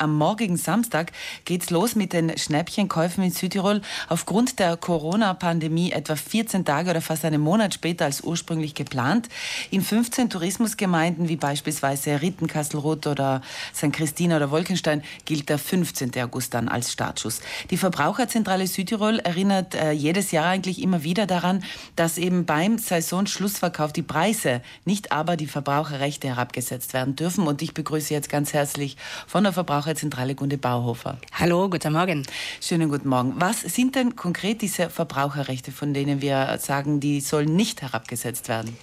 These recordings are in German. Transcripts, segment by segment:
am morgigen Samstag geht's los mit den Schnäppchenkäufen in Südtirol. Aufgrund der Corona-Pandemie etwa 14 Tage oder fast einen Monat später als ursprünglich geplant. In 15 Tourismusgemeinden wie beispielsweise Ritten, Kasselroth oder St. Christina oder Wolkenstein gilt der 15. August dann als Startschuss. Die Verbraucherzentrale Südtirol erinnert äh, jedes Jahr eigentlich immer wieder daran, dass eben beim Saisonschlussverkauf die Preise, nicht aber die Verbraucherrechte herabgesetzt werden dürfen. Und ich begrüße jetzt ganz herzlich von der Verbraucher Verbraucherzentrale Gunde Bauhofer. Hallo, guten Morgen. Schönen guten Morgen. Was sind denn konkret diese Verbraucherrechte, von denen wir sagen, die sollen nicht herabgesetzt werden?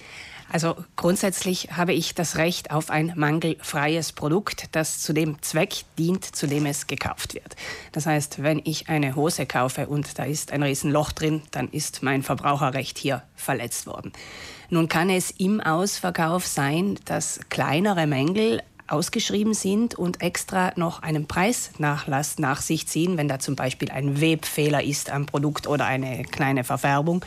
Also grundsätzlich habe ich das Recht auf ein mangelfreies Produkt, das zu dem Zweck dient, zu dem es gekauft wird. Das heißt, wenn ich eine Hose kaufe und da ist ein Riesenloch drin, dann ist mein Verbraucherrecht hier verletzt worden. Nun kann es im Ausverkauf sein, dass kleinere Mängel ausgeschrieben sind und extra noch einen Preisnachlass nach sich ziehen, wenn da zum Beispiel ein Webfehler ist am Produkt oder eine kleine Verfärbung.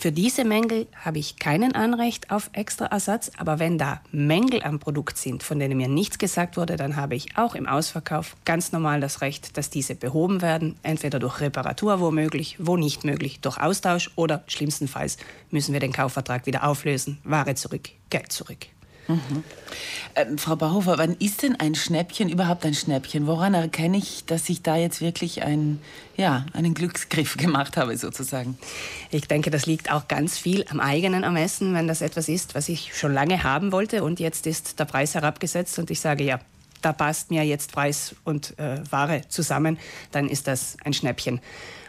Für diese Mängel habe ich keinen Anrecht auf extra Ersatz, aber wenn da Mängel am Produkt sind, von denen mir nichts gesagt wurde, dann habe ich auch im Ausverkauf ganz normal das Recht, dass diese behoben werden, entweder durch Reparatur wo möglich, wo nicht möglich, durch Austausch oder schlimmstenfalls müssen wir den Kaufvertrag wieder auflösen, Ware zurück, Geld zurück. Mhm. Ähm, Frau Bauhofer, wann ist denn ein Schnäppchen überhaupt ein Schnäppchen? Woran erkenne ich, dass ich da jetzt wirklich ein, ja, einen Glücksgriff gemacht habe, sozusagen? Ich denke, das liegt auch ganz viel am eigenen Ermessen, wenn das etwas ist, was ich schon lange haben wollte und jetzt ist der Preis herabgesetzt und ich sage, ja, da passt mir jetzt Preis und äh, Ware zusammen, dann ist das ein Schnäppchen.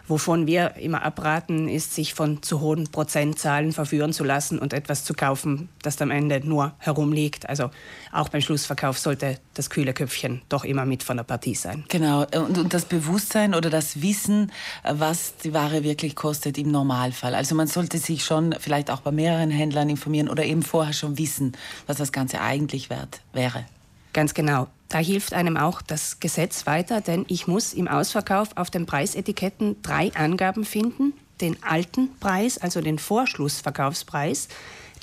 Wovon wir immer abraten, ist, sich von zu hohen Prozentzahlen verführen zu lassen und etwas zu kaufen, das am Ende nur herumliegt. Also auch beim Schlussverkauf sollte das kühle Köpfchen doch immer mit von der Partie sein. Genau. Und, und das Bewusstsein oder das Wissen, was die Ware wirklich kostet im Normalfall. Also man sollte sich schon vielleicht auch bei mehreren Händlern informieren oder eben vorher schon wissen, was das Ganze eigentlich wert wäre. Ganz genau. Da hilft einem auch das Gesetz weiter, denn ich muss im Ausverkauf auf den Preisetiketten drei Angaben finden. Den alten Preis, also den Vorschlussverkaufspreis,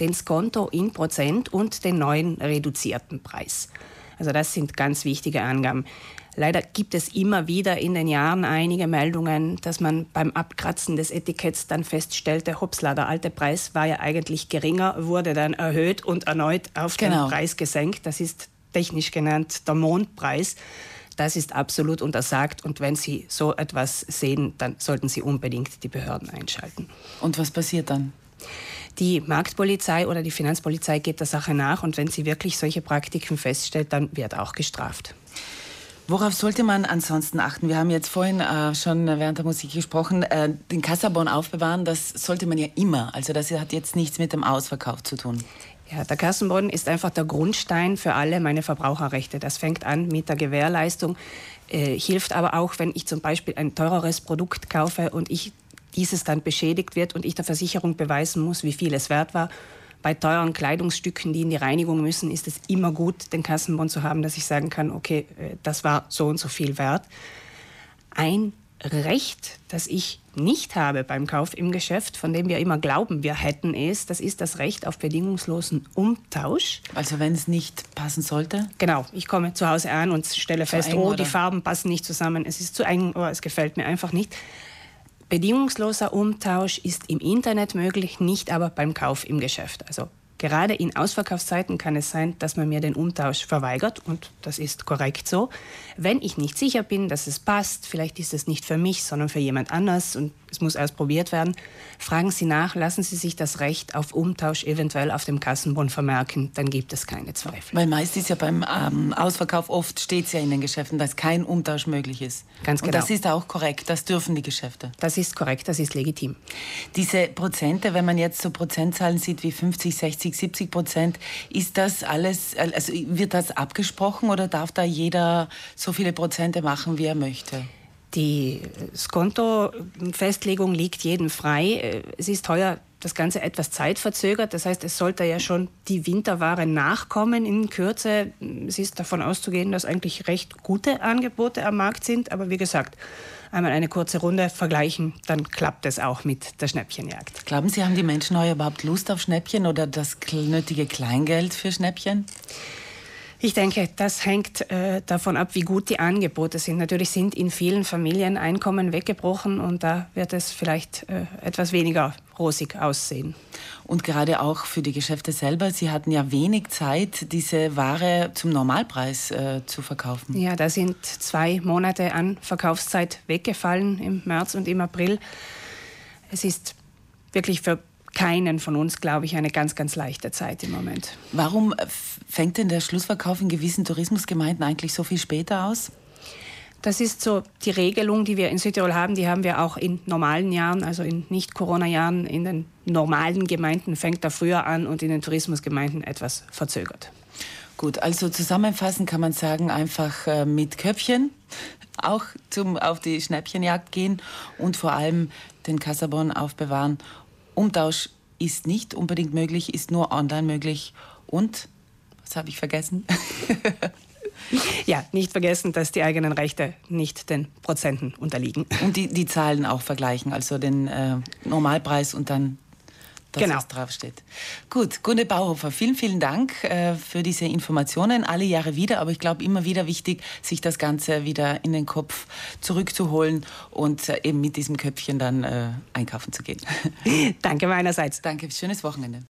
den Skonto in Prozent und den neuen reduzierten Preis. Also das sind ganz wichtige Angaben. Leider gibt es immer wieder in den Jahren einige Meldungen, dass man beim Abkratzen des Etiketts dann feststellte, hopsla, der alte Preis war ja eigentlich geringer, wurde dann erhöht und erneut auf genau. den Preis gesenkt. Das ist technisch genannt der Mondpreis. Das ist absolut untersagt und wenn Sie so etwas sehen, dann sollten Sie unbedingt die Behörden einschalten. Und was passiert dann? Die Marktpolizei oder die Finanzpolizei geht der Sache nach und wenn sie wirklich solche Praktiken feststellt, dann wird auch gestraft. Worauf sollte man ansonsten achten? Wir haben jetzt vorhin äh, schon während der Musik gesprochen, äh, den Kassabon aufbewahren, das sollte man ja immer. Also das hat jetzt nichts mit dem Ausverkauf zu tun. Ja, der Kassenbon ist einfach der Grundstein für alle meine Verbraucherrechte. Das fängt an mit der Gewährleistung, äh, hilft aber auch, wenn ich zum Beispiel ein teureres Produkt kaufe und ich dieses dann beschädigt wird und ich der Versicherung beweisen muss, wie viel es wert war. Bei teuren Kleidungsstücken, die in die Reinigung müssen, ist es immer gut, den Kassenbon zu haben, dass ich sagen kann, okay, äh, das war so und so viel wert. Ein Recht, das ich nicht habe beim Kauf im Geschäft, von dem wir immer glauben, wir hätten es, das ist das Recht auf bedingungslosen Umtausch. Also wenn es nicht passen sollte? Genau, ich komme zu Hause an und stelle fest, eng, oh, oder? die Farben passen nicht zusammen, es ist zu eng, oh, es gefällt mir einfach nicht. Bedingungsloser Umtausch ist im Internet möglich, nicht aber beim Kauf im Geschäft. Also Gerade in Ausverkaufszeiten kann es sein, dass man mir den Umtausch verweigert und das ist korrekt so. Wenn ich nicht sicher bin, dass es passt, vielleicht ist es nicht für mich, sondern für jemand anders und es muss erst probiert werden, fragen Sie nach, lassen Sie sich das Recht auf Umtausch eventuell auf dem Kassenbon vermerken, dann gibt es keine Zweifel. Weil meist ist ja beim ähm, Ausverkauf oft steht es ja in den Geschäften, dass kein Umtausch möglich ist. Ganz genau. Und das ist auch korrekt, das dürfen die Geschäfte. Das ist korrekt, das ist legitim. Diese Prozente, wenn man jetzt so Prozentzahlen sieht wie 50, 60, 70 Prozent, ist das alles, also wird das abgesprochen oder darf da jeder so viele Prozente machen, wie er möchte? Die Skonto-Festlegung liegt jedem frei. Es ist heuer das Ganze etwas zeitverzögert. Das heißt, es sollte ja schon die Winterware nachkommen in Kürze. Es ist davon auszugehen, dass eigentlich recht gute Angebote am Markt sind. Aber wie gesagt, einmal eine kurze Runde vergleichen, dann klappt es auch mit der Schnäppchenjagd. Glauben Sie, haben die Menschen heuer überhaupt Lust auf Schnäppchen oder das nötige Kleingeld für Schnäppchen? Ich denke, das hängt äh, davon ab, wie gut die Angebote sind. Natürlich sind in vielen Familien Einkommen weggebrochen und da wird es vielleicht äh, etwas weniger rosig aussehen. Und gerade auch für die Geschäfte selber, Sie hatten ja wenig Zeit, diese Ware zum Normalpreis äh, zu verkaufen. Ja, da sind zwei Monate an Verkaufszeit weggefallen im März und im April. Es ist wirklich für keinen von uns, glaube ich, eine ganz, ganz leichte Zeit im Moment. Warum fängt denn der Schlussverkauf in gewissen Tourismusgemeinden eigentlich so viel später aus? Das ist so die Regelung, die wir in Südtirol haben. Die haben wir auch in normalen Jahren, also in Nicht-Corona-Jahren. In den normalen Gemeinden fängt er früher an und in den Tourismusgemeinden etwas verzögert. Gut, also zusammenfassend kann man sagen, einfach äh, mit Köpfchen auch zum, auf die Schnäppchenjagd gehen und vor allem den Kassabon aufbewahren Umtausch ist nicht unbedingt möglich, ist nur online möglich. Und, was habe ich vergessen? ja, nicht vergessen, dass die eigenen Rechte nicht den Prozenten unterliegen. Und die, die Zahlen auch vergleichen, also den äh, Normalpreis und dann das, genau. was draufsteht. Gut, Gunde Bauhofer, vielen, vielen Dank äh, für diese Informationen. Alle Jahre wieder, aber ich glaube immer wieder wichtig, sich das Ganze wieder in den Kopf zurückzuholen und äh, eben mit diesem Köpfchen dann äh, einkaufen zu gehen. Danke meinerseits. Danke, schönes Wochenende.